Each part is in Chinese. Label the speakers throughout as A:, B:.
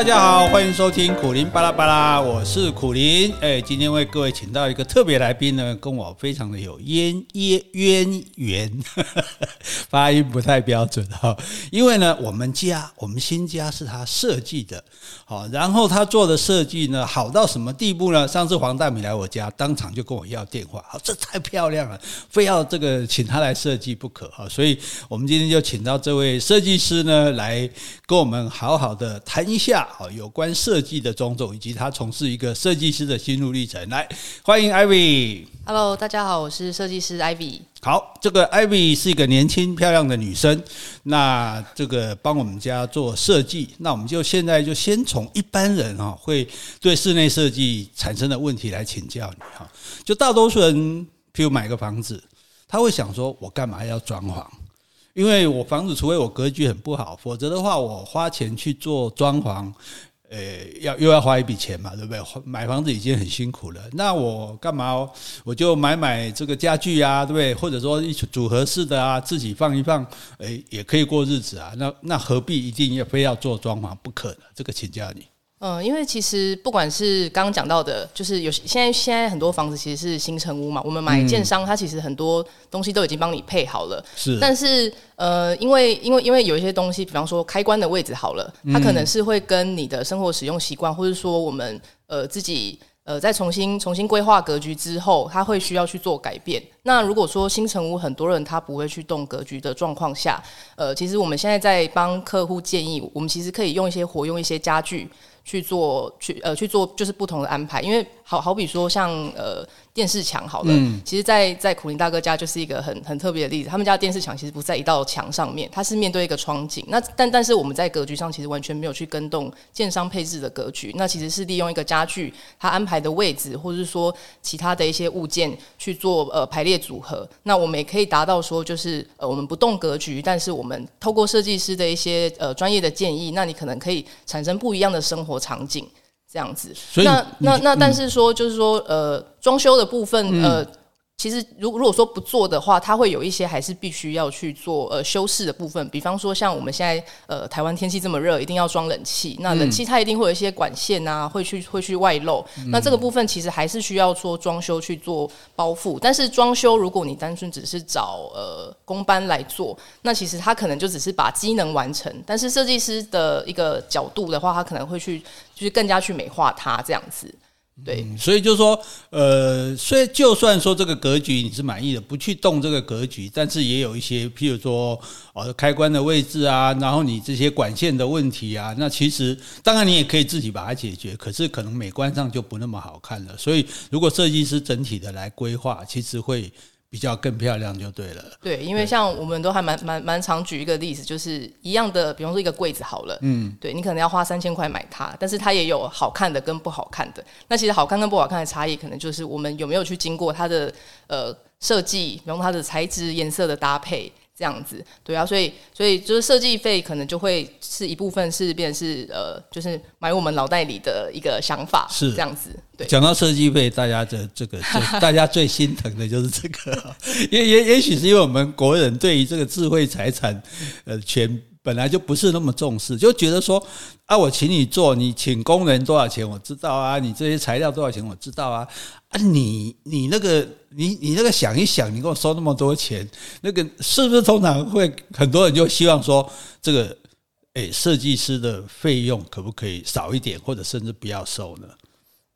A: 大家好，欢迎收听苦林巴拉巴拉，我是苦林。哎，今天为各位请到一个特别来宾呢，跟我非常的有渊渊渊源，发音不太标准哈。因为呢，我们家我们新家是他设计的，好，然后他做的设计呢，好到什么地步呢？上次黄大米来我家，当场就跟我要电话，好，这太漂亮了，非要这个请他来设计不可哈。所以我们今天就请到这位设计师呢，来跟我们好好的谈一下。好，有关设计的种种，以及他从事一个设计师的心路历程。来，欢迎 Ivy。
B: Hello，大家好，我是设计师 Ivy。
A: 好，这个 Ivy 是一个年轻漂亮的女生，那这个帮我们家做设计。那我们就现在就先从一般人哈会对室内设计产生的问题来请教你哈。就大多数人，譬如买个房子，他会想说：我干嘛要装潢？因为我房子，除非我格局很不好，否则的话，我花钱去做装潢，呃，要又要花一笔钱嘛，对不对？买房子已经很辛苦了，那我干嘛？我就买买这个家具啊，对不对？或者说一组合式的啊，自己放一放，诶，也可以过日子啊。那那何必一定要非要做装潢不可呢？这个请教你。
B: 嗯，因为其实不管是刚刚讲到的，就是有现在现在很多房子其实是新城屋嘛，我们买建商，它其实很多东西都已经帮你配好了。是，但是呃，因为因为因为有一些东西，比方说开关的位置好了，它可能是会跟你的生活使用习惯，或者说我们呃自己呃再重新重新规划格局之后，它会需要去做改变。那如果说新城屋很多人他不会去动格局的状况下，呃，其实我们现在在帮客户建议，我们其实可以用一些活用一些家具。去做去呃去做就是不同的安排，因为好好比说像呃电视墙好了，嗯、其实在，在在苦林大哥家就是一个很很特别的例子。他们家的电视墙其实不在一道墙上面，它是面对一个窗景。那但但是我们在格局上其实完全没有去跟动建商配置的格局，那其实是利用一个家具它安排的位置，或者是说其他的一些物件去做呃排列组合。那我们也可以达到说就是呃我们不动格局，但是我们透过设计师的一些呃专业的建议，那你可能可以产生不一样的生活场景。这样子，那那那，但是说就是说，呃，装修的部分，呃。其实，如如果说不做的话，它会有一些还是必须要去做呃修饰的部分。比方说，像我们现在呃台湾天气这么热，一定要装冷气。那冷气它一定会有一些管线啊，会去 会去外露。那这个部分其实还是需要做装修去做包覆。但是装修，如果你单纯只是找呃工班来做，那其实它可能就只是把机能完成。但是设计师的一个角度的话，他可能会去就是更加去美化它这样子。对、嗯，
A: 所以就是说，呃，虽就算说这个格局你是满意的，不去动这个格局，但是也有一些，譬如说，哦，开关的位置啊，然后你这些管线的问题啊，那其实当然你也可以自己把它解决，可是可能美观上就不那么好看了。所以，如果设计师整体的来规划，其实会。比较更漂亮就对了。
B: 对，因为像我们都还蛮蛮蛮常举一个例子，就是一样的，比方说一个柜子好了，嗯，对你可能要花三千块买它，但是它也有好看的跟不好看的。那其实好看跟不好看的差异，可能就是我们有没有去经过它的呃设计，然后它的材质、颜色的搭配。这样子，对啊，所以所以就是设计费可能就会是一部分是变成是呃，就是买我们脑袋里的一个想法是。这样子。对，讲
A: 到设计费，大家的这个 大家最心疼的就是这个，也也也许是因为我们国人对于这个智慧财产呃权本来就不是那么重视，就觉得说啊，我请你做，你请工人多少钱我知道啊，你这些材料多少钱我知道啊。啊你，你你那个，你你那个想一想，你给我收那么多钱，那个是不是通常会很多人就希望说，这个，诶，设计师的费用可不可以少一点，或者甚至不要收呢？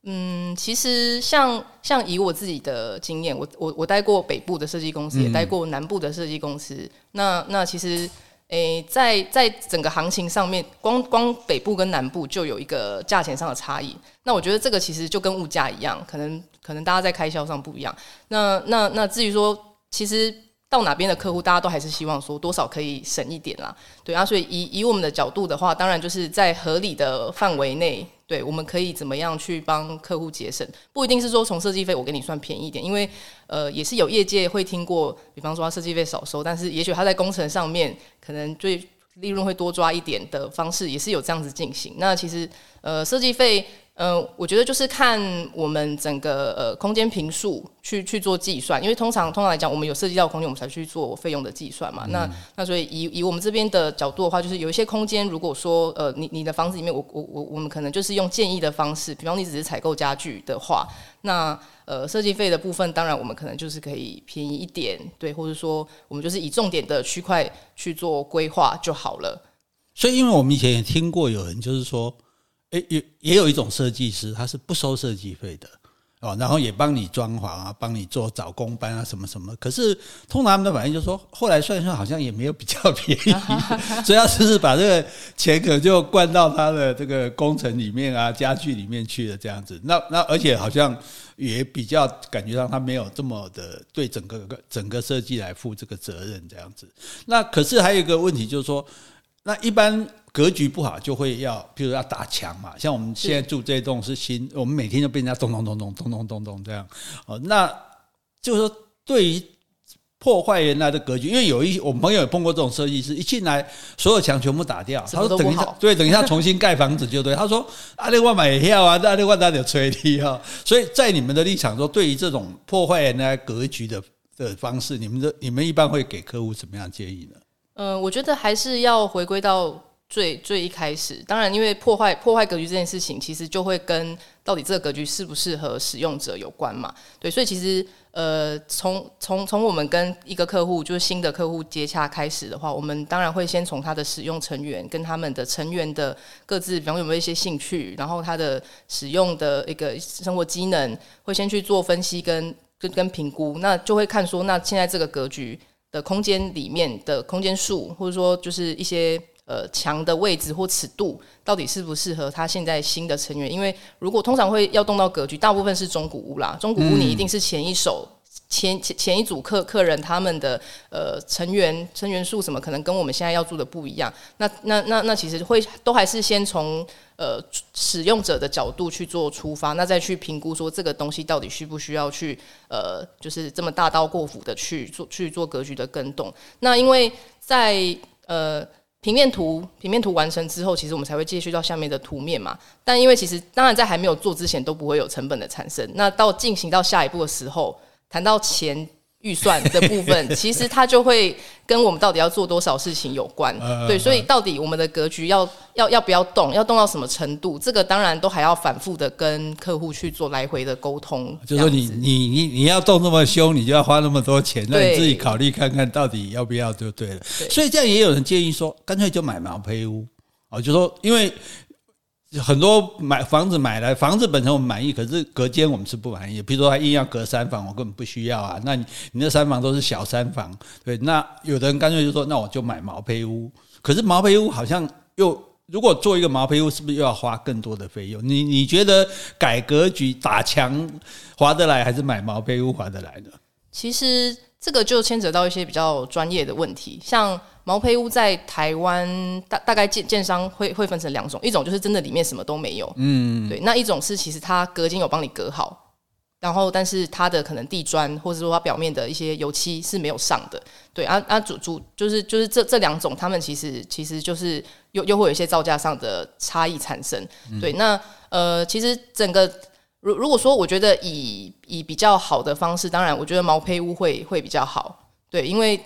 B: 嗯，其实像像以我自己的经验，我我我待过北部的设计公司，也待过南部的设计公司，嗯、那那其实。诶，在在整个行情上面，光光北部跟南部就有一个价钱上的差异。那我觉得这个其实就跟物价一样，可能可能大家在开销上不一样。那那那至于说，其实到哪边的客户，大家都还是希望说多少可以省一点啦。对啊，所以以以我们的角度的话，当然就是在合理的范围内。对，我们可以怎么样去帮客户节省？不一定是说从设计费我给你算便宜一点，因为呃也是有业界会听过，比方说设计费少收，但是也许他在工程上面可能最利润会多抓一点的方式，也是有这样子进行。那其实呃设计费、呃，我觉得就是看我们整个呃空间平数去去做计算，因为通常通常来讲，我们有涉及到空间，我们才去做费用的计算嘛。嗯、那那所以以以我们这边的角度的话，就是有一些空间，如果说呃你你的房子里面，我我我我们可能就是用建议的方式，比方你只是采购家具的话，那呃设计费的部分，当然我们可能就是可以便宜一点，对，或者说我们就是以重点的区块去做规划就好了。
A: 所以，因为我们以前也听过有人就是说。也也也有一种设计师，他是不收设计费的哦，然后也帮你装潢啊，帮你做找工班啊，什么什么。可是通常他们的反应就是说，后来算一算，好像也没有比较便宜，所以他只是把这个钱可能就灌到他的这个工程里面啊、家具里面去了这样子。那那而且好像也比较感觉上他没有这么的对整个整个设计来负这个责任这样子。那可是还有一个问题就是说，那一般。格局不好就会要，譬如要打墙嘛。像我们现在住这栋是新，我们每天就被人家咚咚咚咚咚咚咚咚这样。哦，那就是说，对于破坏原来的格局，因为有一我们朋友也碰过这种设计师，一进来所有墙全部打掉，他说等一下，对，等一下重新盖房子就对。他说阿里万买票啊，阿里万大点吹力啊。所以在你们的立场说，对于这种破坏原来格局的的方式，你们的你们一般会给客户什么样建议呢？
B: 嗯，我觉得还是要回归到。最最一开始，当然，因为破坏破坏格局这件事情，其实就会跟到底这个格局适不适合使用者有关嘛。对，所以其实呃，从从从我们跟一个客户，就是新的客户接洽开始的话，我们当然会先从他的使用成员跟他们的成员的各自，比方有没有一些兴趣，然后他的使用的一个生活机能，会先去做分析跟跟跟评估，那就会看说，那现在这个格局的空间里面的空间数，或者说就是一些。呃，墙的位置或尺度到底适不适合他现在新的成员？因为如果通常会要动到格局，大部分是中古屋啦。中古屋你一定是前一手、前前前一组客客人他们的呃成员成员数什么可能跟我们现在要住的不一样。那那那那其实会都还是先从呃使用者的角度去做出发，那再去评估说这个东西到底需不需要去呃就是这么大刀过斧的去做去做格局的更动。那因为在呃。平面图平面图完成之后，其实我们才会继续到下面的图面嘛。但因为其实当然在还没有做之前都不会有成本的产生。那到进行到下一步的时候，谈到钱。预算的部分，其实它就会跟我们到底要做多少事情有关。对，所以到底我们的格局要要要不要动，要动到什么程度，这个当然都还要反复的跟客户去做来回的沟通。
A: 就是说你你你你要动那么凶，你就要花那么多钱，那你自己考虑看看到底要不要就对了。所以这样也有人建议说，干脆就买毛坯屋哦，就说因为。很多买房子买来，房子本身我们满意，可是隔间我们是不满意。比如说他硬要隔三房，我根本不需要啊。那你你那三房都是小三房，对？那有的人干脆就说，那我就买毛坯屋。可是毛坯屋好像又如果做一个毛坯屋，是不是又要花更多的费用？你你觉得改格局打墙划得来，还是买毛坯屋划得来呢？
B: 其实这个就牵扯到一些比较专业的问题，像。毛坯屋在台湾大大概建建商会会分成两种，一种就是真的里面什么都没有，嗯，对，那一种是其实它隔间有帮你隔好，然后但是它的可能地砖或者说它表面的一些油漆是没有上的，对啊啊主主就是就是这这两种，他们其实其实就是又又会有一些造价上的差异产生，对，那呃其实整个如如果说我觉得以以比较好的方式，当然我觉得毛坯屋会会比较好，对，因为。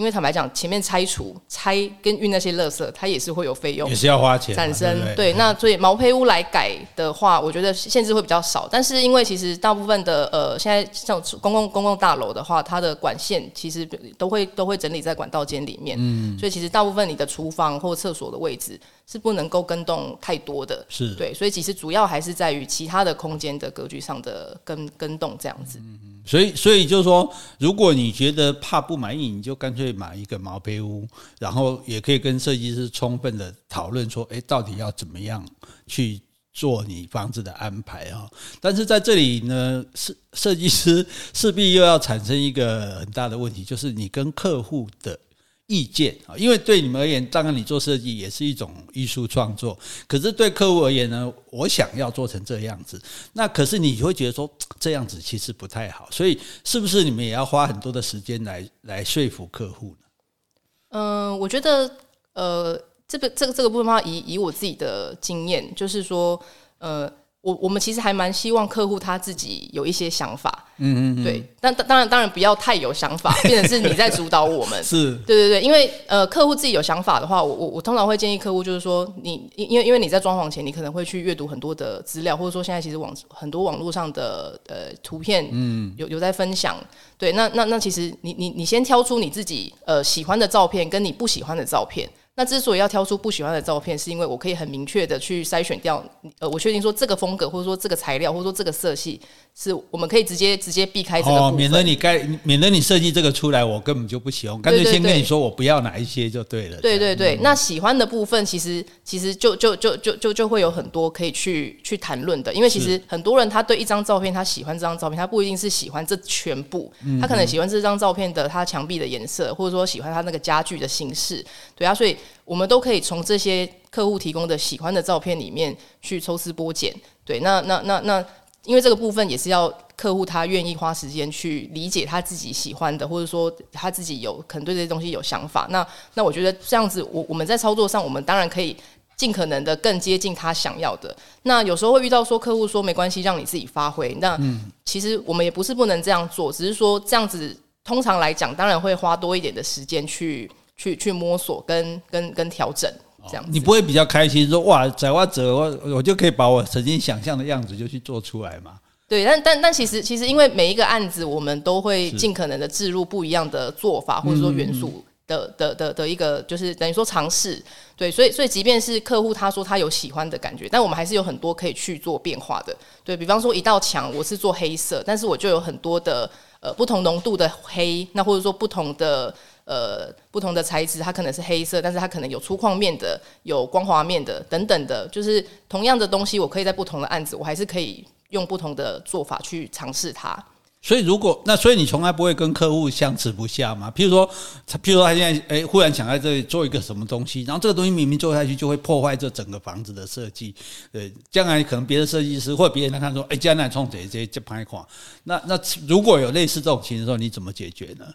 B: 因为坦白讲，前面拆除、拆跟运那些垃圾，它也是会有费用，
A: 也是要花钱
B: 产生。
A: 对，对，
B: 对，那所以毛坯屋来改的话，我觉得限制会比较少。但是因为其实大部分的呃，现在像公共公共大楼的话，它的管线其实都会都会整理在管道间里面，嗯，所以其实大部分你的厨房或厕所的位置是不能够跟动太多的，
A: 是
B: 对，所以其实主要还是在于其他的空间的格局上的跟跟动这样子。嗯
A: 所以，所以就是说，如果你觉得怕不满意，你就干脆买一个毛坯屋，然后也可以跟设计师充分的讨论说，诶，到底要怎么样去做你房子的安排啊？但是在这里呢，设设计师势必又要产生一个很大的问题，就是你跟客户的。意见啊，因为对你们而言，当然你做设计也是一种艺术创作。可是对客户而言呢，我想要做成这样子，那可是你会觉得说这样子其实不太好，所以是不是你们也要花很多的时间来来说服客户呢？
B: 嗯、我觉得呃，这个这个这个部分的话，以以我自己的经验，就是说呃，我我们其实还蛮希望客户他自己有一些想法，嗯嗯，对，但当然当然不要太有想法，变成是你在主导我们，
A: 是。
B: 对对对，因为呃客户自己有想法的话，我我我通常会建议客户就是说，你因为因为你在装潢前，你可能会去阅读很多的资料，或者说现在其实网很多网络上的呃图片，嗯，有有在分享，对，那那那其实你你你先挑出你自己呃喜欢的照片，跟你不喜欢的照片。那之所以要挑出不喜欢的照片，是因为我可以很明确的去筛选掉，呃，我确定说这个风格，或者说这个材料，或者说这个色系。是我们可以直接直接避开这个部分，
A: 免得你该免得你设计这个出来，我根本就不喜欢，干脆先跟你说我不要哪一些就对了。
B: 对对对，那喜欢的部分其实其实就就就就就就会有很多可以去去谈论的，因为其实很多人他对一张照片他喜欢这张照片，他不一定是喜欢这全部，他可能喜欢这张照片的他墙壁的颜色，或者说喜欢他那个家具的形式，对啊，所以我们都可以从这些客户提供的喜欢的照片里面去抽丝剥茧，对，那那那那。因为这个部分也是要客户他愿意花时间去理解他自己喜欢的，或者说他自己有可能对这些东西有想法。那那我觉得这样子，我我们在操作上，我们当然可以尽可能的更接近他想要的。那有时候会遇到说客户说没关系，让你自己发挥。那其实我们也不是不能这样做，只是说这样子通常来讲，当然会花多一点的时间去去去摸索跟跟跟调整。这样，
A: 你不会比较开心说哇，在我这我我就可以把我曾经想象的样子就去做出来嘛？
B: 对，但但但其实其实因为每一个案子，我们都会尽可能的置入不一样的做法，或者说元素的的的的一个，就是等于说尝试。对，所以所以即便是客户他说他有喜欢的感觉，但我们还是有很多可以去做变化的。对，比方说一道墙，我是做黑色，但是我就有很多的呃不同浓度的黑，那或者说不同的。呃，不同的材质，它可能是黑色，但是它可能有粗犷面的，有光滑面的，等等的，就是同样的东西，我可以在不同的案子，我还是可以用不同的做法去尝试它。
A: 所以，如果那，所以你从来不会跟客户相持不下吗？譬如说，譬如说他现在哎，忽然想在这里做一个什么东西，然后这个东西明明做下去就会破坏这整个房子的设计。呃，将来可能别的设计师或别人来看说，哎，将来冲这些这拍款。那那如果有类似这种情况的时候，你怎么解决呢？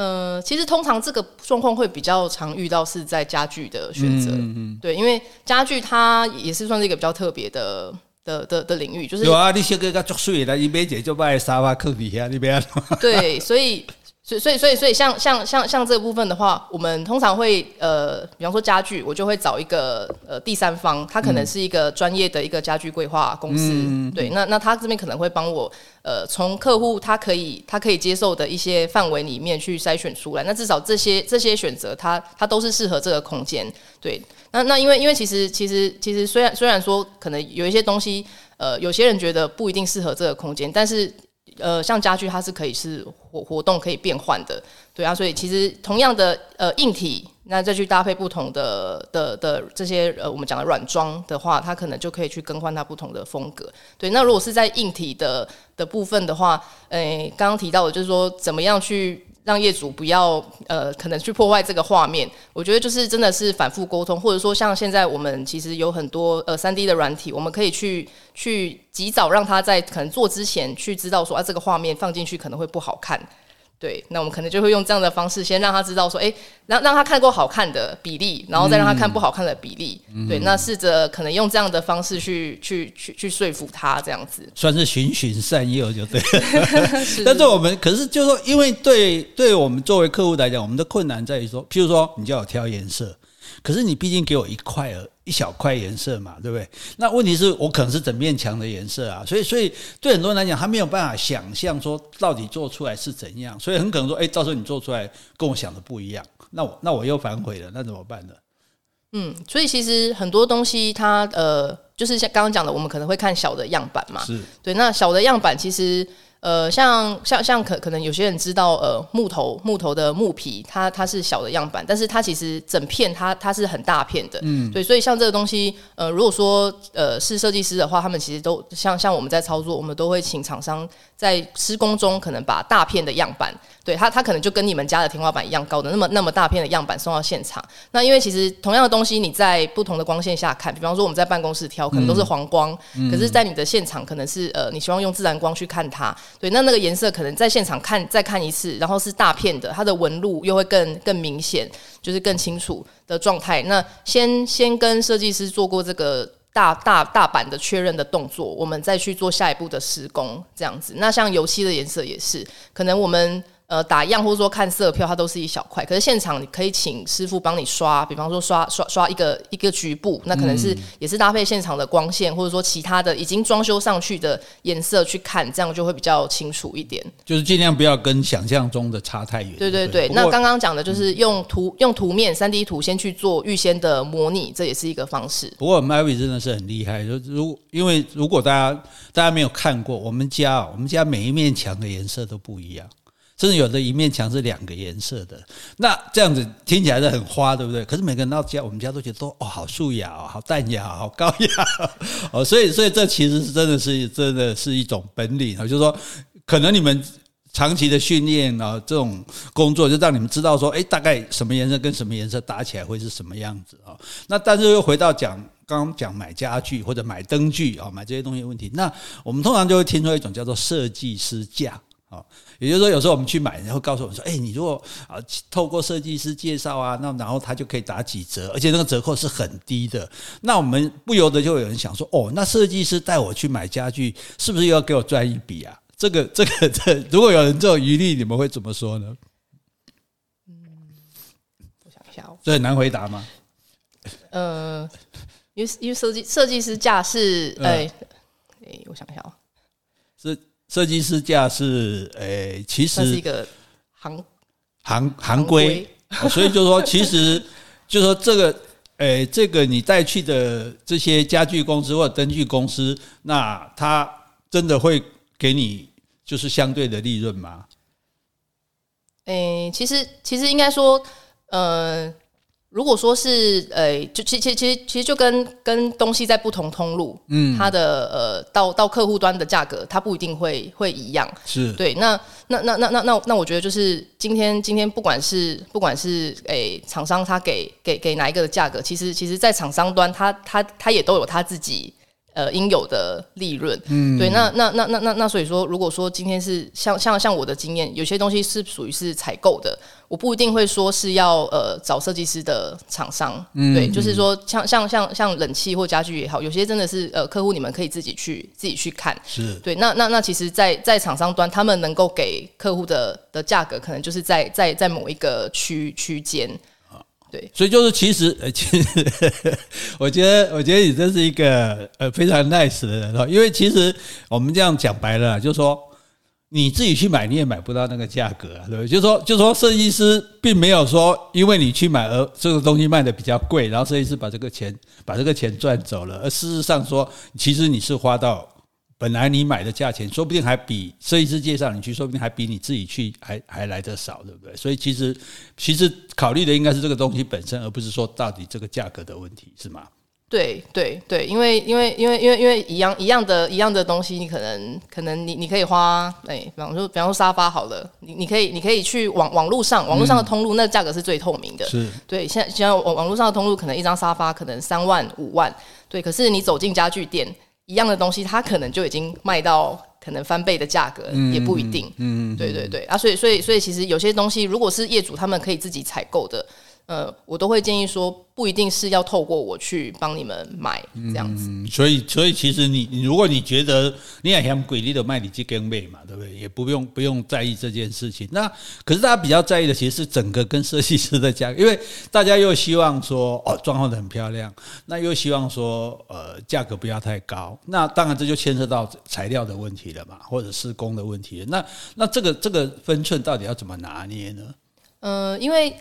B: 呃，其实通常这个状况会比较常遇到是在家具的选择，嗯嗯，对，因为家具它也是算是一个比较特别的的的的领域，就是
A: 有啊，你先给个作祟了，你买姐就把沙发坑底下那边，
B: 对，所以。所以，所以，所以，所以，像像像像这个部分的话，我们通常会呃，比方说家具，我就会找一个呃第三方，他可能是一个专业的一个家具规划公司，嗯、对，那那他这边可能会帮我呃，从客户他可以他可以接受的一些范围里面去筛选出来，那至少这些这些选择，它它都是适合这个空间，对，那那因为因为其实其实其实虽然虽然说可能有一些东西，呃，有些人觉得不一定适合这个空间，但是。呃，像家具它是可以是活活动可以变换的，对啊，所以其实同样的呃硬体，那再去搭配不同的的的这些呃我们讲的软装的话，它可能就可以去更换它不同的风格。对，那如果是在硬体的的部分的话，诶，刚刚提到的就是说怎么样去。让业主不要呃，可能去破坏这个画面。我觉得就是真的是反复沟通，或者说像现在我们其实有很多呃三 D 的软体，我们可以去去及早让他在可能做之前去知道说啊，这个画面放进去可能会不好看。对，那我们可能就会用这样的方式，先让他知道说，哎，让让他看过好看的比例，然后再让他看不好看的比例。嗯、对，那试着可能用这样的方式去去去去说服他，这样子
A: 算是循循善诱就对。是但是我们可是就是说，因为对对我们作为客户来讲，我们的困难在于说，譬如说你叫我挑颜色。可是你毕竟给我一块儿一小块颜色嘛，对不对？那问题是我可能是整面墙的颜色啊，所以所以对很多人来讲，他没有办法想象说到底做出来是怎样，所以很可能说，哎，到时候你做出来跟我想的不一样，那我那我又反悔了，那怎么办呢？
B: 嗯，所以其实很多东西它呃，就是像刚刚讲的，我们可能会看小的样板嘛，
A: 是
B: 对，那小的样板其实。呃，像像像可可能有些人知道，呃，木头木头的木皮，它它是小的样板，但是它其实整片它它是很大片的，嗯，对，所以像这个东西，呃，如果说呃是设计师的话，他们其实都像像我们在操作，我们都会请厂商在施工中可能把大片的样板。对它，它可能就跟你们家的天花板一样高的那么那么大片的样板送到现场。那因为其实同样的东西，你在不同的光线下看，比方说我们在办公室挑，可能都是黄光，嗯、可是，在你的现场可能是呃，你希望用自然光去看它。对，那那个颜色可能在现场看再看一次，然后是大片的，它的纹路又会更更明显，就是更清楚的状态。那先先跟设计师做过这个。大大大板的确认的动作，我们再去做下一步的施工，这样子。那像油漆的颜色也是，可能我们。呃，打样或者说看色票，它都是一小块。可是现场你可以请师傅帮你刷，比方说刷刷刷一个一个局部，那可能是也是搭配现场的光线，或者说其他的已经装修上去的颜色去看，这样就会比较清楚一点。
A: 就是尽量不要跟想象中的差太远。
B: 对对对，那刚刚讲的就是用图、嗯、用图面三 D 图先去做预先的模拟，这也是一个方式。
A: 不过 Mary 真的是很厉害，就如因为如果大家大家没有看过，我们家我们家每一面墙的颜色都不一样。甚至有的一面墙是两个颜色的，那这样子听起来是很花，对不对？可是每个人到家，我们家都觉得都哦，好素雅哦，好淡雅，好高雅哦，所以所以这其实是真的是真的是一种本领啊，就是说可能你们长期的训练啊，这种工作就让你们知道说，哎，大概什么颜色跟什么颜色搭起来会是什么样子啊？那但是又回到讲刚刚讲买家具或者买灯具啊，买这些东西的问题，那我们通常就会听说一种叫做设计师价。啊，也就是说，有时候我们去买，然后告诉我们说：“哎，你如果啊透过设计师介绍啊，那然后他就可以打几折，而且那个折扣是很低的。”那我们不由得就有人想说：“哦，那设计师带我去买家具，是不是又要给我赚一笔啊？”这个、这个、这，如果有人这种疑虑，你们会怎么说呢？
B: 嗯，我想一下哦，
A: 这很难回答吗？
B: 呃，因为因为设计设计师价是哎哎，我想一下哦，
A: 是。设计师价是诶、欸，其实
B: 是一个行
A: 行行规，所以就是说，其实就是说这个诶、欸，这个你带去的这些家具公司或者灯具公司，那他真的会给你就是相对的利润吗？
B: 诶、欸，其实其实应该说，呃。如果说是呃，就其其其实其实就跟跟东西在不同通路，嗯，它的呃到到客户端的价格，它不一定会会一样，
A: 是
B: 对。那那那那那那那我觉得就是今天今天不管是不管是诶厂商他给给给哪一个的价格，其实其实在厂商端他他他也都有他自己。呃，应有的利润，嗯，对，那那那那那那，所以说，如果说今天是像像像我的经验，有些东西是属于是采购的，我不一定会说是要呃找设计师的厂商，嗯，对，就是说像像像像冷气或家具也好，有些真的是呃客户你们可以自己去自己去看，
A: 是。
B: 对，那那那其实在，在在厂商端，他们能够给客户的的价格，可能就是在在在某一个区区间。对，
A: 所以就是其实，其实我觉得，我觉得你真是一个呃非常 nice 的人哦。因为其实我们这样讲白了，就是说你自己去买，你也买不到那个价格，对不对？就是说，就是说，设计师并没有说因为你去买而这个东西卖的比较贵，然后设计师把这个钱把这个钱赚走了，而事实上说，其实你是花到。本来你买的价钱，说不定还比设计师介绍你去，说不定还比你自己去还还来得少，对不对？所以其实其实考虑的应该是这个东西本身，而不是说到底这个价格的问题，是吗？
B: 对对对，因为因为因为因为因为一样一样的一样的东西，你可能可能你你可以花，哎，比方说比方说沙发好了，你你可以你可以去网网络上网络上的通路，那价格是最透明的，
A: 是
B: 对。现在现在网网络上的通路，可能一张沙发可能三万五万，对。可是你走进家具店。一样的东西，它可能就已经卖到可能翻倍的价格，也不一定。嗯，对对对啊，所以所以所以，其实有些东西，如果是业主他们可以自己采购的。呃，我都会建议说，不一定是要透过我去帮你们买这样子。
A: 嗯、所以，所以其实你，如果你觉得你也嫌贵，你的卖你去跟卖嘛，对不对？也不用不用在意这件事情。那可是大家比较在意的，其实是整个跟设计师的价格，因为大家又希望说哦，装潢的很漂亮，那又希望说呃价格不要太高。那当然这就牵涉到材料的问题了嘛，或者施工的问题了。那那这个这个分寸到底要怎么拿捏呢？
B: 呃，因为。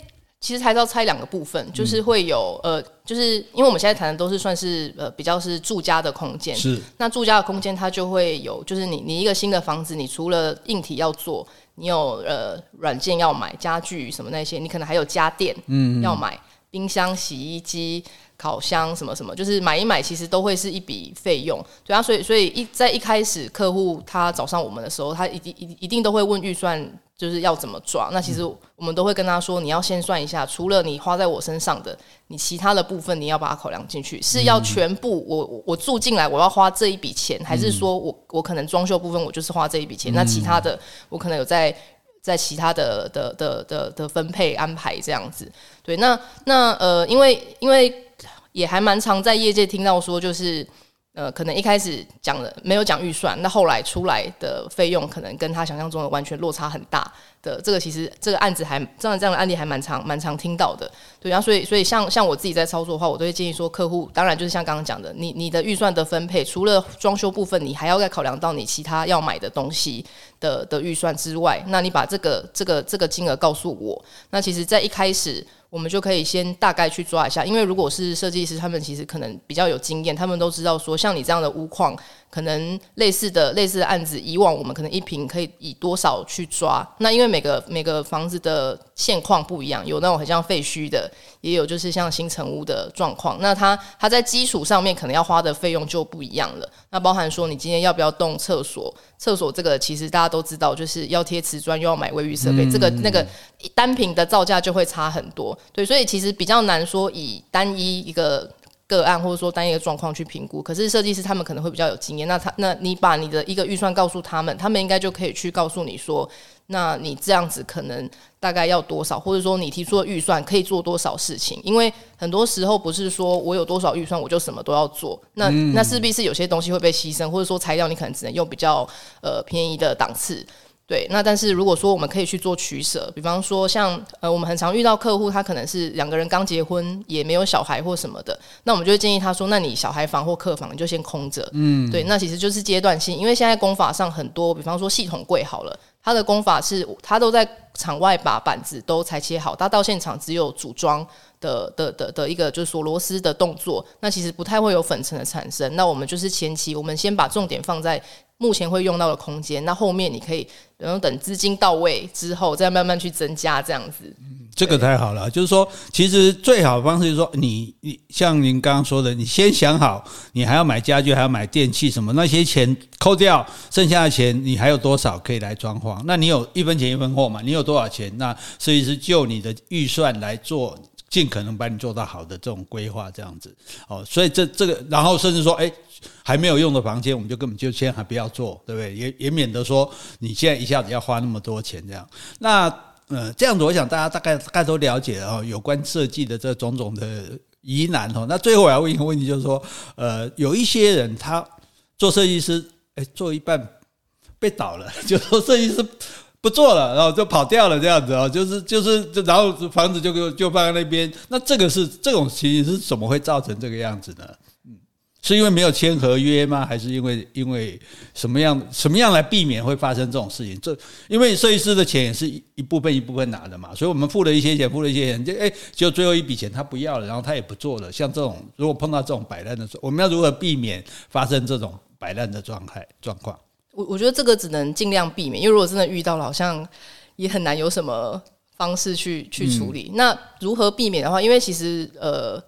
B: 其实还是要拆两个部分，就是会有呃，就是因为我们现在谈的都是算是呃比较是住家的空间，
A: 是。
B: 那住家的空间它就会有，就是你你一个新的房子，你除了硬体要做，你有呃软件要买，家具什么那些，你可能还有家电嗯。要买，冰箱、洗衣机、烤箱什么什么，就是买一买其实都会是一笔费用，对啊，所以所以一在一开始客户他找上我们的时候，他一定一一定都会问预算。就是要怎么抓？那其实我们都会跟他说，你要先算一下，除了你花在我身上的，你其他的部分你要把它考量进去，是要全部我我住进来我要花这一笔钱，还是说我我可能装修部分我就是花这一笔钱，那其他的我可能有在在其他的的的的的分配安排这样子。对，那那呃，因为因为。也还蛮常在业界听到说，就是。呃，可能一开始讲了没有讲预算，那后来出来的费用可能跟他想象中的完全落差很大的。这个其实这个案子还这样这样的案例还蛮常蛮常听到的。对，然后所以所以像像我自己在操作的话，我都会建议说，客户当然就是像刚刚讲的，你你的预算的分配，除了装修部分，你还要再考量到你其他要买的东西的的预算之外，那你把这个这个这个金额告诉我，那其实在一开始。我们就可以先大概去抓一下，因为如果是设计师，他们其实可能比较有经验，他们都知道说，像你这样的屋况。可能类似的类似的案子，以往我们可能一平可以以多少去抓？那因为每个每个房子的现况不一样，有那种很像废墟的，也有就是像新成屋的状况。那它它在基础上面可能要花的费用就不一样了。那包含说你今天要不要动厕所？厕所这个其实大家都知道，就是要贴瓷砖又要买卫浴设备，这个那个单品的造价就会差很多。对，所以其实比较难说以单一一个。个案或者说单一个状况去评估，可是设计师他们可能会比较有经验。那他那你把你的一个预算告诉他们，他们应该就可以去告诉你说，那你这样子可能大概要多少，或者说你提出的预算可以做多少事情？因为很多时候不是说我有多少预算我就什么都要做，那那势必是有些东西会被牺牲，或者说材料你可能只能用比较呃便宜的档次。对，那但是如果说我们可以去做取舍，比方说像呃，我们很常遇到客户，他可能是两个人刚结婚，也没有小孩或什么的，那我们就会建议他说，那你小孩房或客房你就先空着，嗯，对，那其实就是阶段性，因为现在工法上很多，比方说系统柜好了，他的功法是他都在场外把板子都裁切好，他到现场只有组装的的的的一个就是锁螺丝的动作，那其实不太会有粉尘的产生，那我们就是前期我们先把重点放在。目前会用到的空间，那后面你可以，然后等资金到位之后，再慢慢去增加这样子。
A: 这个太好了，就是说，其实最好的方式就是说，你你像您刚刚说的，你先想好，你还要买家具，还要买电器什么，那些钱扣掉，剩下的钱你还有多少可以来装潢？那你有一分钱一分货嘛？你有多少钱？那设计师就你的预算来做。尽可能把你做到好的这种规划，这样子哦，所以这这个，然后甚至说，哎，还没有用的房间，我们就根本就先还不要做，对不对？也也免得说你现在一下子要花那么多钱这样。那呃，这样子，我想大家大概大概都了解了哦，有关设计的这种种的疑难哦。那最后我要问一个问题，就是说，呃，有一些人他做设计师，哎，做一半被倒了，就说设计师。不做了，然后就跑掉了，这样子啊，就是就是就，然后房子就就放在那边。那这个是这种情形是怎么会造成这个样子呢？嗯，是因为没有签合约吗？还是因为因为什么样什么样来避免会发生这种事情？这因为设计师的钱也是一部分一部分拿的嘛，所以我们付了一些钱，付了一些钱，就哎，就最后一笔钱他不要了，然后他也不做了。像这种如果碰到这种摆烂的时候，我们要如何避免发生这种摆烂的状态状况？
B: 我我觉得这个只能尽量避免，因为如果真的遇到了，好像也很难有什么方式去去处理。嗯、那如何避免的话，因为其实呃。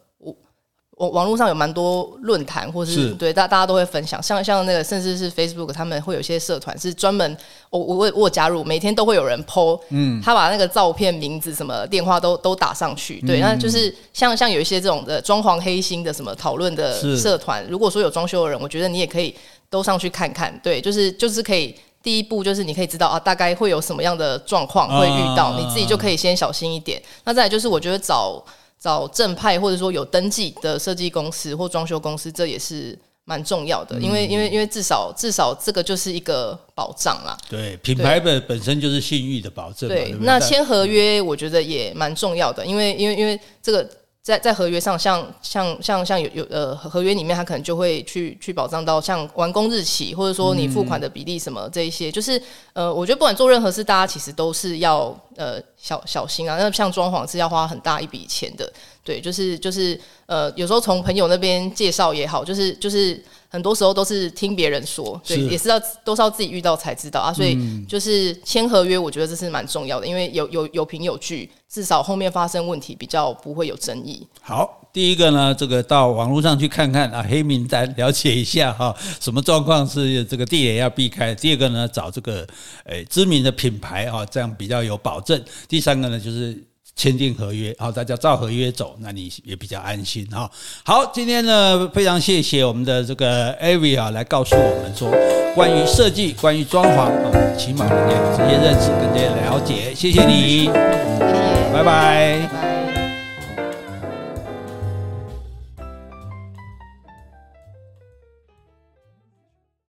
B: 网网络上有蛮多论坛，或是，是。对大大家都会分享，像像那个甚至是 Facebook，他们会有一些社团是专门，我我我我加入，每天都会有人 po，嗯，他把那个照片、名字、什么电话都都打上去，对，嗯、那就是像像有一些这种的装潢黑心的什么讨论的社团，如果说有装修的人，我觉得你也可以都上去看看，对，就是就是可以第一步就是你可以知道啊，大概会有什么样的状况会遇到，你自己就可以先小心一点。那再来就是我觉得找。找正派或者说有登记的设计公司或装修公司，这也是蛮重要的，因为因为因为至少至少这个就是一个保障啦。
A: 对，品牌本本身就是信誉的保证。对，对，
B: 那签合约我觉得也蛮重要的，因为因为因为这个。在在合约上，像像像像有有呃合约里面，他可能就会去去保障到像完工日期，或者说你付款的比例什么这一些，嗯、就是呃，我觉得不管做任何事，大家其实都是要呃小小心啊。那像装潢是要花很大一笔钱的，对，就是就是呃，有时候从朋友那边介绍也好，就是就是。很多时候都是听别人说，对，也是要都是要自己遇到才知道啊。所以就是签合约，我觉得这是蛮重要的，因为有有有凭有据，至少后面发生问题比较不会有争议。
A: 好，第一个呢，这个到网络上去看看啊，黑名单了解一下哈，什么状况是这个地雷要避开。第二个呢，找这个诶知名的品牌啊，这样比较有保证。第三个呢，就是。签订合约，好大家照合约走，那你也比较安心哈。好，今天呢，非常谢谢我们的这个 Avi 啊，来告诉我们说关于设计、关于装潢啊，起码能够有直接认识跟这些了解。谢谢你，谢谢，拜拜。拜拜。